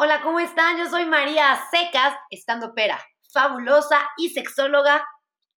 Hola, ¿cómo están? Yo soy María Secas, estando pera, fabulosa y sexóloga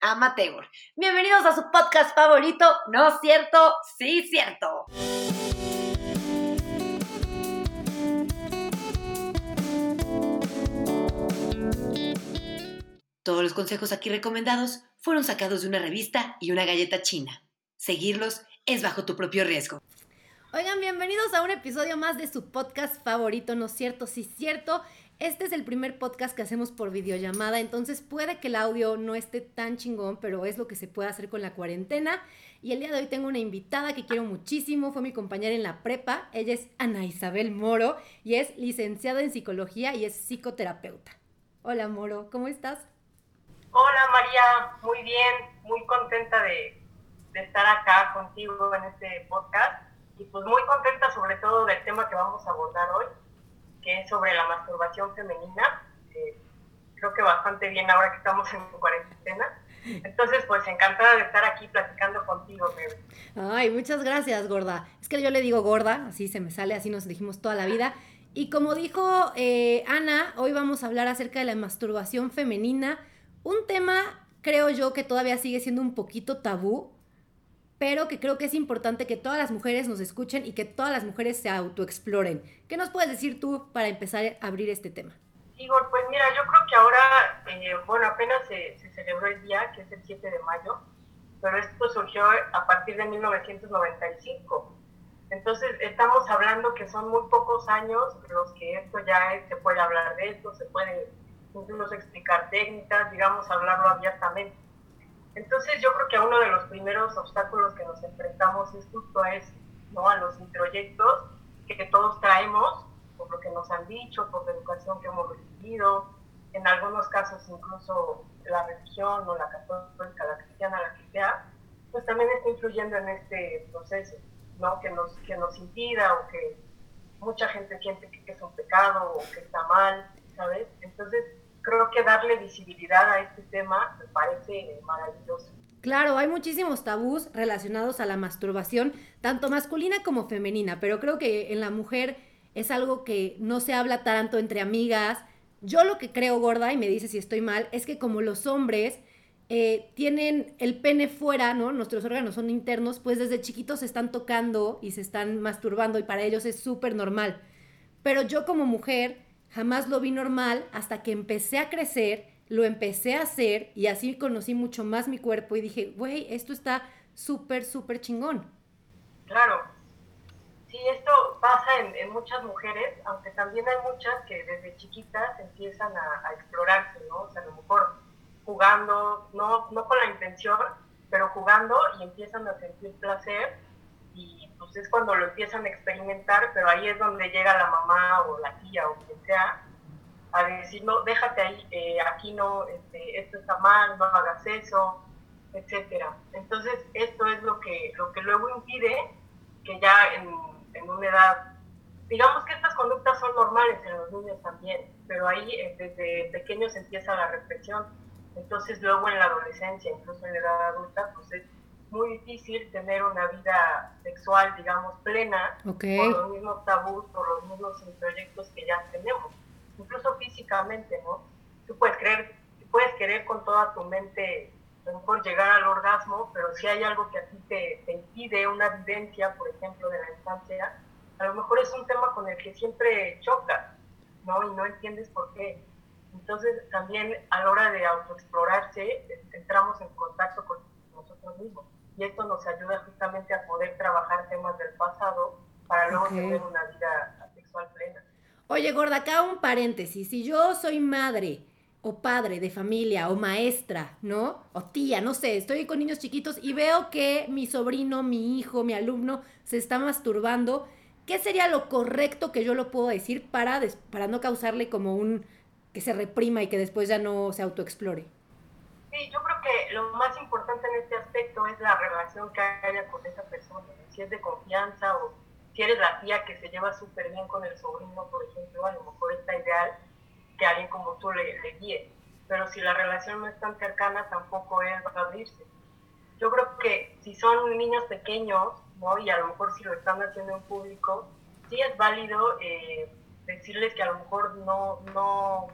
amateur. Bienvenidos a su podcast favorito, ¿no cierto? Sí, cierto. Todos los consejos aquí recomendados fueron sacados de una revista y una galleta china. Seguirlos es bajo tu propio riesgo. Oigan, bienvenidos a un episodio más de su podcast favorito, ¿no es cierto? Sí, cierto. Este es el primer podcast que hacemos por videollamada, entonces puede que el audio no esté tan chingón, pero es lo que se puede hacer con la cuarentena. Y el día de hoy tengo una invitada que quiero muchísimo, fue mi compañera en la prepa, ella es Ana Isabel Moro y es licenciada en psicología y es psicoterapeuta. Hola Moro, ¿cómo estás? Hola María, muy bien, muy contenta de, de estar acá contigo en este podcast y pues muy contenta sobre todo del tema que vamos a abordar hoy, que es sobre la masturbación femenina. Eh, creo que bastante bien ahora que estamos en cuarentena. Entonces, pues encantada de estar aquí platicando contigo. Ay, muchas gracias, gorda. Es que yo le digo gorda, así se me sale, así nos dijimos toda la vida. Y como dijo eh, Ana, hoy vamos a hablar acerca de la masturbación femenina, un tema, creo yo, que todavía sigue siendo un poquito tabú, pero que creo que es importante que todas las mujeres nos escuchen y que todas las mujeres se autoexploren. ¿Qué nos puedes decir tú para empezar a abrir este tema? Igor, pues mira, yo creo que ahora, eh, bueno, apenas se, celebró el día, que es el 7 de mayo, pero esto surgió a partir de 1995. Entonces, estamos hablando que son muy pocos años los que esto ya se puede hablar de esto, se puede incluso explicar técnicas, digamos, hablarlo abiertamente. Entonces yo creo que uno de los primeros obstáculos que nos enfrentamos es justo a eso, ¿no? a los introyectos que todos traemos, por lo que nos han dicho, por la educación que hemos recibido, en algunos casos incluso la religión o la católica, la cristiana, la que sea, pues también está influyendo en este proceso, ¿no? que, nos, que nos impida o que mucha gente siente que es un pecado o que está mal, ¿sabes? Entonces, creo que darle visibilidad a este tema me parece maravilloso. Claro, hay muchísimos tabús relacionados a la masturbación, tanto masculina como femenina, pero creo que en la mujer es algo que no se habla tanto entre amigas. Yo lo que creo, gorda, y me dice si estoy mal, es que como los hombres eh, tienen el pene fuera, ¿no? Nuestros órganos son internos, pues desde chiquitos se están tocando y se están masturbando y para ellos es súper normal. Pero yo como mujer Jamás lo vi normal hasta que empecé a crecer, lo empecé a hacer y así conocí mucho más mi cuerpo y dije, güey, esto está súper, súper chingón. Claro. Sí, esto pasa en, muchas mujeres, aunque también hay muchas que desde chiquitas empiezan a, explorarse, ¿no? O sea, a lo mejor jugando, no, no con la intención, pero jugando y empiezan a sentir placer y pues es cuando lo empiezan a experimentar, pero ahí es donde llega la mamá o la tía o quien sea a decir, no, déjate ahí, eh, aquí no, este, esto está mal, no hagas eso, etcétera. Entonces, esto es lo que, lo que luego impide que ya en, en una edad, digamos que estas conductas son normales en los niños también, pero ahí eh, desde pequeños empieza la represión. Entonces, luego en la adolescencia, incluso en la edad adulta, pues es muy difícil tener una vida sexual, digamos, plena, por los mismos tabús, por los mismos proyectos que ya tenemos, incluso físicamente, ¿no? Tú puedes creer, puedes querer con toda tu mente a lo mejor llegar al orgasmo, pero si hay algo que a ti te, te impide una vivencia, por ejemplo, de la infancia, a lo mejor es un tema con el que siempre chocas, ¿no? Y no entiendes por qué. Entonces, también a la hora de autoexplorarse, entramos en contacto con nosotros mismos y esto nos ayuda justamente a poder trabajar temas del pasado para luego tener una vida sexual plena. Oye, gorda, acá un paréntesis. Si yo soy madre o padre de familia o maestra, ¿no? O tía, no sé, estoy con niños chiquitos y veo que mi sobrino, mi hijo, mi alumno se está masturbando, ¿qué sería lo correcto que yo lo puedo decir para, para no causarle como un que se reprima y que después ya no se autoexplore? Sí, yo creo que lo más importante en este aspecto es la relación que haya con esa persona, si es de confianza o si eres la tía que se lleva súper bien con el sobrino, por ejemplo, a lo mejor está ideal que alguien como tú le, guíe, pero si la relación no es tan cercana tampoco es abrirse. Yo creo que si son niños pequeños, ¿no? y a lo mejor si lo están haciendo en público, sí es válido eh, decirles que a lo mejor no, no,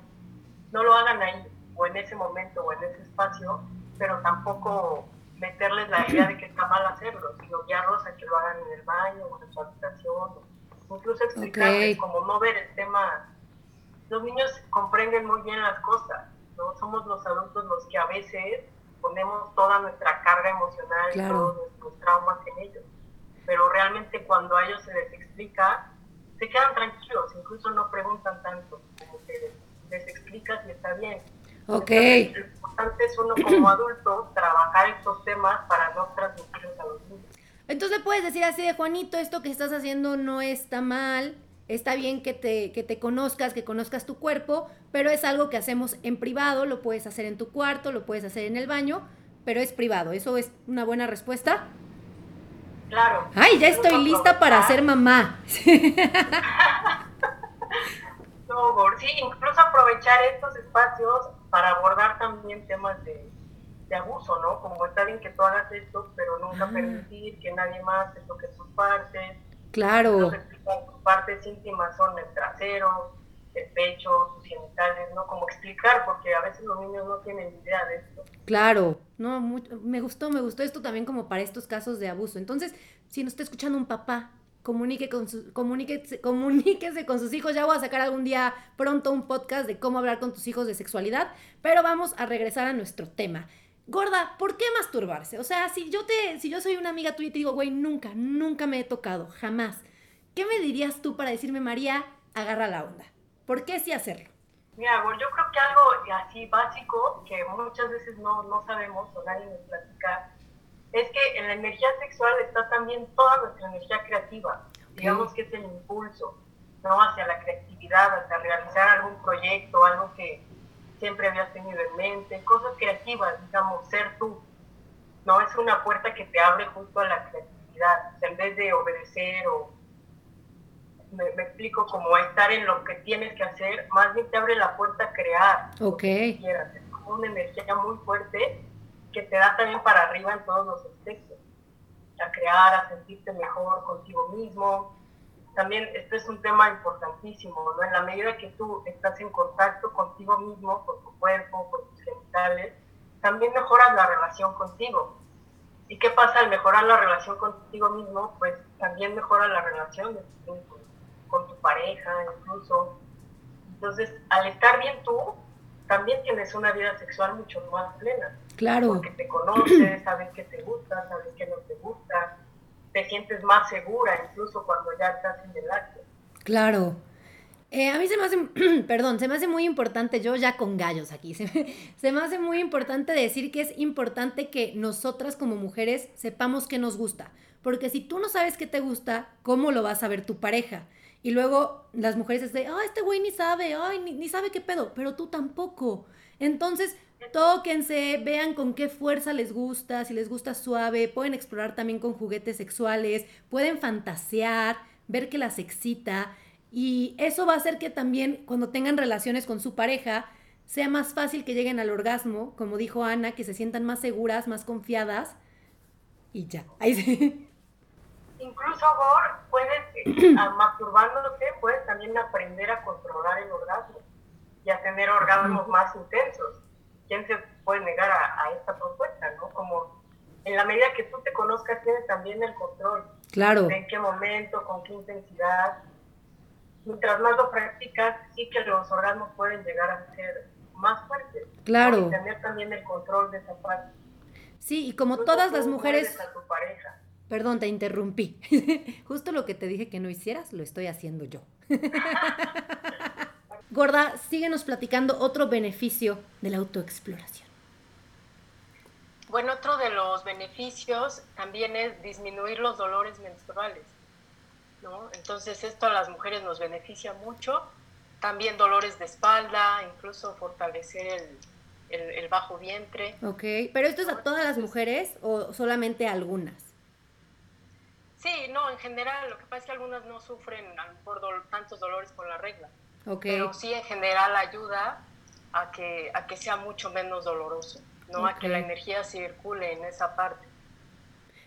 no lo hagan ahí, o en ese momento, o en ese espacio, pero tampoco meterles la idea de que está mal hacerlo, sino guiarlos a que lo hagan en el baño o en su habitación, incluso explicarles como no ver el tema. Los niños comprenden muy bien las cosas, ¿no? Somos los adultos los que a veces ponemos toda nuestra carga emocional y todos nuestros traumas en ellos. Pero realmente cuando a ellos se les explica, se quedan tranquilos, incluso no preguntan tanto, como que les, explicas y está bien. Ok. lo importante es uno como adulto trabajar estos temas para no transmitirlos a los niños. Entonces puedes decir así de Juanito, esto que estás haciendo no está mal, está bien que te, que te conozcas, que conozcas tu cuerpo, pero es algo que hacemos en privado, lo puedes hacer en tu cuarto, lo puedes hacer en el baño, pero es privado. ¿Eso es una buena respuesta? Claro. Ay, ya estoy lista para ser mamá. no, sí, incluso aprovechar estos espacios para abordar también temas de, abuso, ¿no? Como está bien que tú hagas esto, pero nunca ah. permitir que nadie más te toque tus partes. Claro. tus partes íntimas son el trasero, el pecho, tus genitales, ¿no? Como explicar, porque a veces los niños no tienen idea de esto. Claro, no, me gustó, me gustó esto también como para estos casos de abuso. Entonces, si nos está escuchando un papá, comunique con su, comuníquese, con sus hijos. Ya voy a sacar algún día pronto un podcast de cómo hablar con tus hijos de sexualidad, pero vamos a regresar a nuestro tema. Gorda, ¿por qué masturbarse? O sea, si yo te, si yo soy una amiga tuya y te digo, güey, nunca, nunca me he tocado, jamás. ¿Qué me dirías tú para decirme, María, agarra la onda? ¿Por qué sí hacerlo? Mira, yo creo que algo así básico que muchas veces no, no sabemos o nadie nos platica es que en la energía sexual está también toda nuestra energía creativa. Digamos que es el impulso, ¿no? Hacia la creatividad, hacia realizar algún proyecto, algo que siempre habías tenido en mente, cosas creativas, digamos, ser tú. No es una puerta que te abre justo a la creatividad. en vez de obedecer o me, explico, como estar en lo que tienes que hacer, más bien te abre la puerta a crear. Ok. Es como una energía muy fuerte que te da también para arriba en todos los aspectos. A crear, a sentirte mejor contigo mismo. También esto es un tema importantísimo, ¿no? En la medida que tú estás en contacto contigo mismo, con tu cuerpo, con tus genitales, también mejoras la relación contigo. ¿Y qué pasa al mejorar la relación contigo mismo? Pues también mejora la relación de tu con tu pareja incluso. Entonces, al estar bien tú, también tienes una vida sexual mucho más plena. Claro. Porque te conoces, sabes que te gusta, sabes que no te gusta, te sientes más segura incluso cuando ya estás en el acto. Claro. Eh, a mí se me hace, perdón, se me hace muy importante, yo ya con gallos aquí, se se me hace muy importante decir que es importante que nosotras como mujeres sepamos qué nos gusta. Porque si tú no sabes qué te gusta, ¿cómo lo va a saber tu pareja? Y luego las mujeres dicen, ah, este güey ni sabe, ay, ni, sabe qué pedo, pero tú tampoco. Entonces, tóquense, vean con qué fuerza les gusta, si les gusta suave, pueden explorar también con juguetes sexuales, pueden fantasear, ver que las excita. Y eso va a hacer que también cuando tengan relaciones con su pareja, sea más fácil que lleguen al orgasmo, como dijo Ana, que se sientan más seguras, más confiadas. Y ya. Ahí sí incluso Gor, puedes, masturbándote, puedes también aprender a controlar el orgasmo y a tener orgasmos más intensos. ¿Quién se puede negar a, esta propuesta, no? Como en la medida que tú te conozcas, tienes también el control. Claro. De en qué momento, con qué intensidad. Mientras más lo practicas, sí que los orgasmos pueden llegar a ser más fuertes. Claro. Y tener también el control de esa parte. Sí, y como todas las mujeres... A tu pareja Perdón, te interrumpí. Justo lo que te dije que no hicieras, lo estoy haciendo yo. Gorda, síguenos platicando otro beneficio de la autoexploración. Bueno, otro de los beneficios también es disminuir los dolores menstruales. ¿no? Entonces esto a las mujeres nos beneficia mucho. También dolores de espalda, incluso fortalecer el, el bajo vientre. Ok, pero esto es a todas las mujeres o solamente a algunas? Sí, no, en general, lo que pasa es que algunas no sufren mejor tantos dolores con la regla. Pero sí en general ayuda a que, a que sea mucho menos doloroso, ¿no? A que la energía circule en esa parte.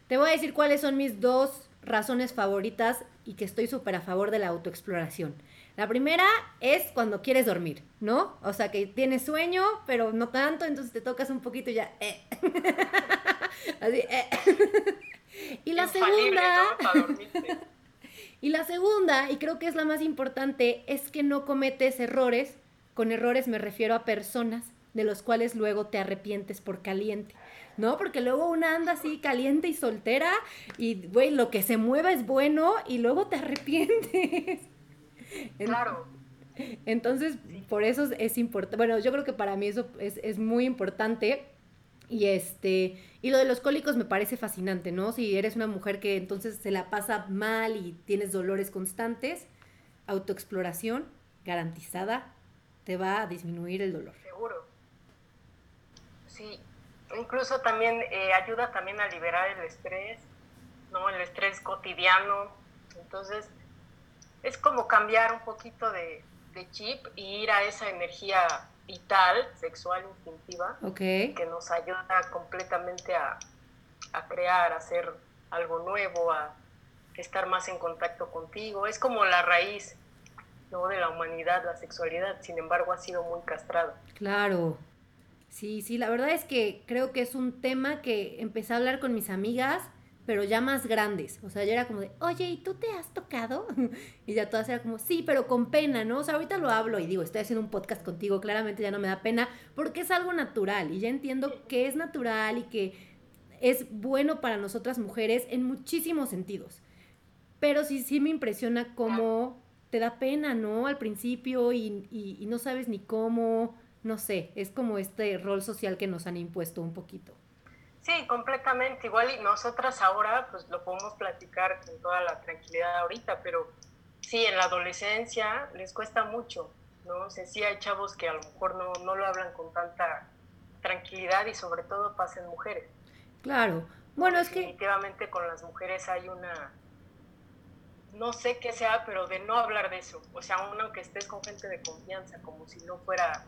Te voy a decir cuáles son mis dos razones favoritas y que estoy súper a favor de la autoexploración. La primera es cuando quieres dormir, ¿no? O sea, que tienes sueño, pero no tanto, entonces te tocas un poquito y ya, eh. Así, eh. y la segunda... y la segunda, y creo que es la más importante, es que no cometes errores. Con errores me refiero a personas de los cuales luego te arrepientes por caliente. ¿no? Porque luego una anda así caliente y soltera y, güey, lo que se mueva es bueno y luego te arrepientes. Claro. Entonces, por eso es importante, bueno, yo creo que para mí eso es, muy importante. Y este, y lo de los cólicos me parece fascinante, ¿no? Si eres una mujer que entonces se la pasa mal y tienes dolores constantes, autoexploración garantizada te va a disminuir el dolor. Seguro. Sí, incluso también eh, ayuda también a liberar el estrés, ¿no? El estrés cotidiano. Entonces, es como cambiar un poquito de, chip y ir a esa energía vital, sexual, instintiva, que nos ayuda completamente a, crear, a hacer algo nuevo, a estar más en contacto contigo. Es como la raíz ¿no? de la humanidad, la sexualidad, sin embargo ha sido muy castrada. Claro. Sí, sí, la verdad es que creo que es un tema que empecé a hablar con mis amigas pero ya más grandes. O sea, ya era como de, oye, ¿y tú te has tocado? y ya todas era como, sí, pero con pena, ¿no? O sea, ahorita lo hablo y digo, estoy haciendo un podcast contigo, claramente ya no me da pena, porque es algo natural y ya entiendo que es natural y que es bueno para nosotras mujeres en muchísimos sentidos. Pero sí, sí me impresiona cómo te da pena, ¿no? Al principio y, y no sabes ni cómo, no sé, es como este rol social que nos han impuesto un poquito. Sí, completamente. Igual y nosotras ahora pues lo podemos platicar con toda la tranquilidad ahorita, pero sí, en la adolescencia les cuesta mucho, ¿no? O sea, sí hay chavos que a lo mejor no, no lo hablan con tanta tranquilidad y sobre todo pasa en mujeres. Claro. Bueno, es que... Definitivamente con las mujeres hay una... No sé qué sea, pero de no hablar de eso. O sea, aún aunque estés con gente de confianza, como si no fuera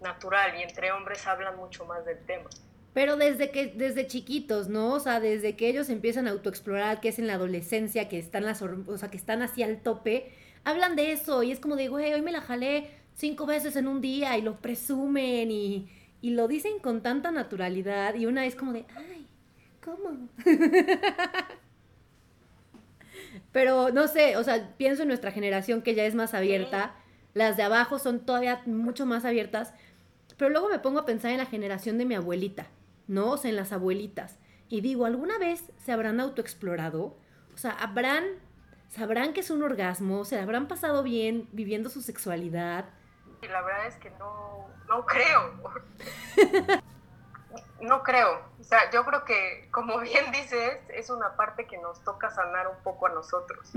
natural, y entre hombres hablan mucho más del tema. Pero desde que, desde chiquitos, ¿no? O sea, desde que ellos empiezan a autoexplorar, que es en la adolescencia, que están las, o sea, que están así al tope, hablan de eso y es como de, güey, hoy me la jalé cinco veces en un día y lo presumen y, y lo dicen con tanta naturalidad y una es como de, ay, ¿cómo? Pero no sé, o sea, pienso en nuestra generación que ya es más abierta, las de abajo son todavía mucho más abiertas, pero luego me pongo a pensar en la generación de mi abuelita ¿no? O sea, en las abuelitas. Y digo, ¿alguna vez se habrán autoexplorado? O sea, ¿habrán, sabrán que es un orgasmo? ¿Se habrán pasado bien viviendo su sexualidad? Y la verdad es que no, no creo. no creo. O sea, yo creo que, como bien dices, es una parte que nos toca sanar un poco a nosotros,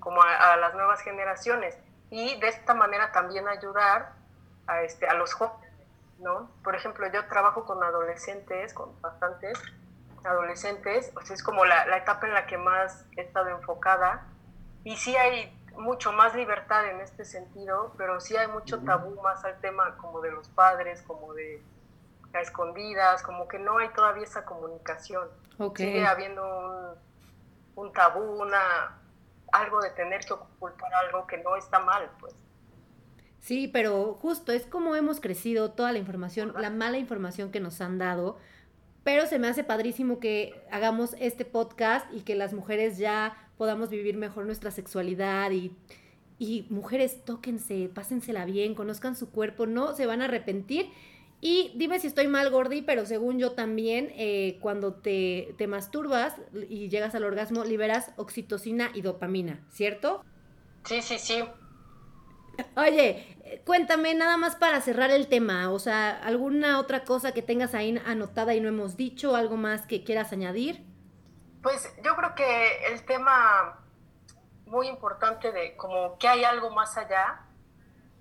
como a, las nuevas generaciones. Y de esta manera también ayudar a, este, a los jóvenes ¿no? Por ejemplo, yo trabajo con adolescentes, con bastantes adolescentes, pues es como la, etapa en la que más he estado enfocada y sí hay mucho más libertad en este sentido, pero sí hay mucho tabú más al tema como de los padres, como de a escondidas, como que no hay todavía esa comunicación. Sigue habiendo un, un tabú, una, algo de tener que ocultar algo que no está mal, pues. Sí, pero justo es como hemos crecido toda la información, la mala información que nos han dado, pero se me hace padrísimo que hagamos este podcast y que las mujeres ya podamos vivir mejor nuestra sexualidad y, y mujeres, tóquense, pásensela bien, conozcan su cuerpo, no se van a arrepentir. Y dime si estoy mal, Gordi, pero según yo también, eh, cuando te, te masturbas y llegas al orgasmo, liberas oxitocina y dopamina, ¿cierto? Sí, sí, sí. Oye, cuéntame nada más para cerrar el tema, o sea, alguna otra cosa que tengas ahí anotada y no hemos dicho, algo más que quieras añadir. Pues yo creo que el tema muy importante de como que hay algo más allá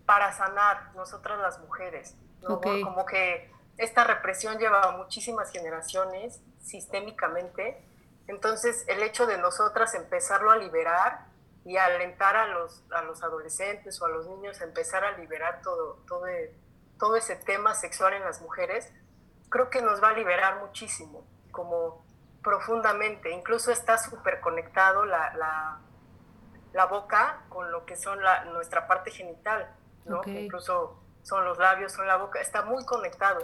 para sanar nosotras las mujeres, como que esta represión lleva muchísimas generaciones sistémicamente, entonces el hecho de nosotras empezarlo a liberar y alentar a los, a los adolescentes o a los niños a empezar a liberar todo, todo, todo ese tema sexual en las mujeres, creo que nos va a liberar muchísimo, como profundamente. Incluso está súper conectado la, la, la boca con lo que son la, nuestra parte genital, ¿no? Incluso son los labios, son la boca, está muy conectado.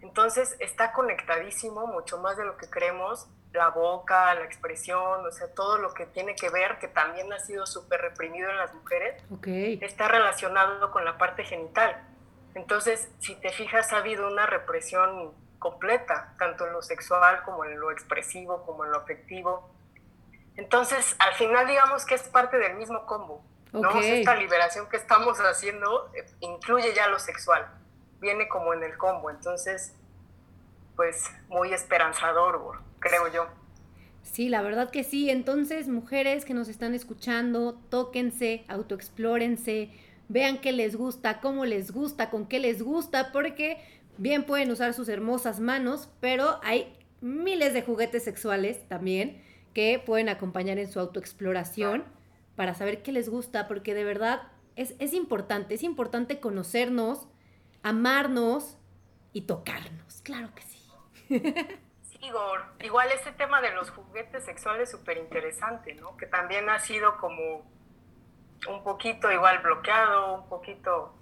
Entonces está conectadísimo, mucho más de lo que creemos, la boca, la expresión, o sea, todo lo que tiene que ver, que también ha sido súper reprimido en las mujeres, está relacionado con la parte genital. Entonces, si te fijas, ha habido una represión completa, tanto en lo sexual como en lo expresivo, como en lo afectivo. Entonces, al final digamos que es parte del mismo combo. ¿no? Esta liberación que estamos haciendo eh, incluye ya lo sexual, viene como en el combo. Entonces, pues muy esperanzador, creo yo. Sí, la verdad que sí. Entonces, mujeres que nos están escuchando, tóquense, autoexplórense, vean qué les gusta, cómo les gusta, con qué les gusta, porque bien pueden usar sus hermosas manos, pero hay miles de juguetes sexuales también que pueden acompañar en su autoexploración para saber qué les gusta, porque de verdad es, es importante, es importante conocernos, amarnos y tocarnos, claro que sí. Sí, Igor, igual este tema de los juguetes sexuales es súper interesante, ¿no? Que también ha sido como un poquito igual bloqueado, un poquito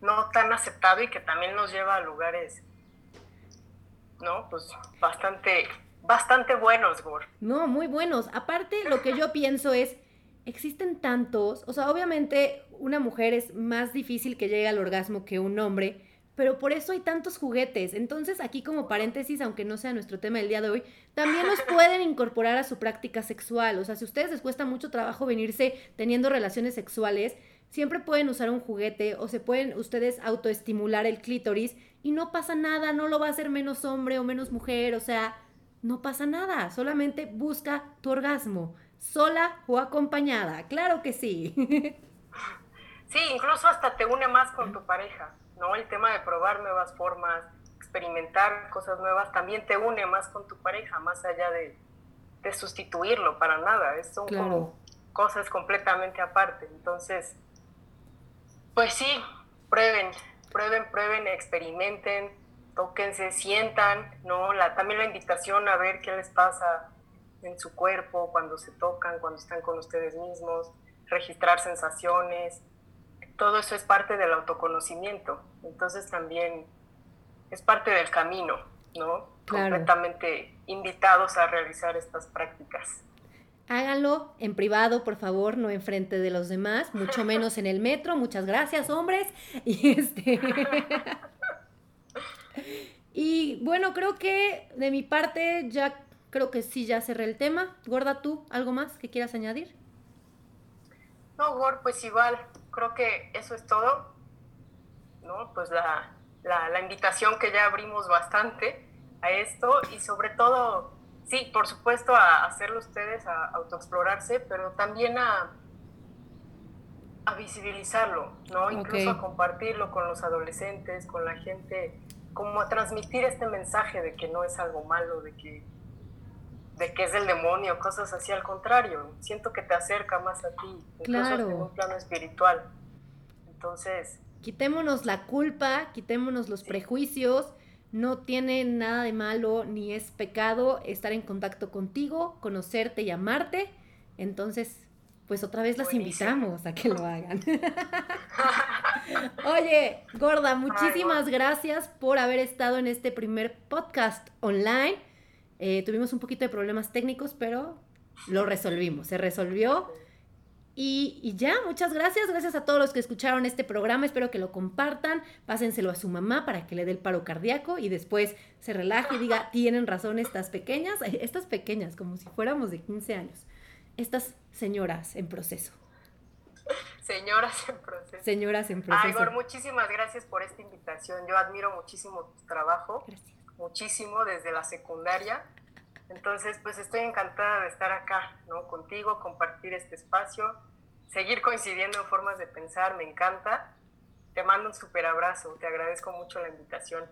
no tan aceptado y que también nos lleva a lugares, ¿no? Pues bastante, bastante buenos, Gor. No, muy buenos. Aparte, lo que yo pienso es, existen tantos, o sea, obviamente una mujer es más difícil que llegue al orgasmo que un hombre, pero por eso hay tantos juguetes. Entonces, aquí como paréntesis, aunque no sea nuestro tema del día de hoy, también los pueden incorporar a su práctica sexual. O sea, si a ustedes les cuesta mucho trabajo venirse teniendo relaciones sexuales, siempre pueden usar un juguete o se pueden ustedes autoestimular el clítoris y no pasa nada, no lo va a hacer menos hombre o menos mujer, o sea, no pasa nada, solamente busca tu orgasmo, sola o acompañada, claro que sí. Sí, incluso hasta te une más con tu pareja. ¿No? El tema de probar nuevas formas, experimentar cosas nuevas, también te une más con tu pareja, más allá de, sustituirlo para nada. Es, son como cosas completamente aparte. Entonces, pues sí, prueben, prueben, prueben, experimenten, tóquense, sientan, ¿no? La, también la invitación a ver qué les pasa en su cuerpo cuando se tocan, cuando están con ustedes mismos, registrar sensaciones, todo eso es parte del autoconocimiento. Entonces también es parte del camino, ¿no? Completamente invitados a realizar estas prácticas. Háganlo en privado, por favor, no en frente de los demás, mucho menos en el metro. Muchas gracias, hombres. Y este. y bueno, creo que de mi parte ya creo que sí ya cerré el tema. Gorda, tú, ¿algo más que quieras añadir? No, Gord, pues igual, creo que eso es todo, ¿no? Pues la, la, invitación que ya abrimos bastante a esto y sobre todo, sí, por supuesto, a hacerlo ustedes, a autoexplorarse, pero también a, a visibilizarlo, ¿no? Incluso a compartirlo con los adolescentes, con la gente, como a transmitir este mensaje de que no es algo malo, de que de que es del demonio, cosas así, al contrario, siento que te acerca más a ti, incluso en un plano espiritual. Entonces... Quitémonos la culpa, quitémonos los prejuicios, no tiene nada de malo ni es pecado estar en contacto contigo, conocerte y amarte. Entonces, pues otra vez las invitamos a que lo hagan. Oye, gorda, muchísimas gracias por haber estado en este primer podcast online. Eh, tuvimos un poquito de problemas técnicos, pero lo resolvimos, se resolvió. Y, ya, muchas gracias. Gracias a todos los que escucharon este programa. Espero que lo compartan. Pásenselo a su mamá para que le dé el paro cardíaco y después se relaje y diga, tienen razón estas pequeñas, estas pequeñas, como si fuéramos de 15 años. Estas señoras en proceso. Señoras en proceso. Señoras en proceso. Ay, muchísimas gracias por esta invitación. Yo admiro muchísimo tu trabajo. Gracias muchísimo desde la secundaria. Entonces, pues estoy encantada de estar acá, ¿no? Contigo, compartir este espacio, seguir coincidiendo en formas de pensar, me encanta. Te mando un súper abrazo, te agradezco mucho la invitación.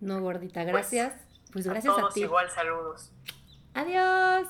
No, gordita, gracias. Pues, pues gracias a, todos ti. igual, saludos. Adiós.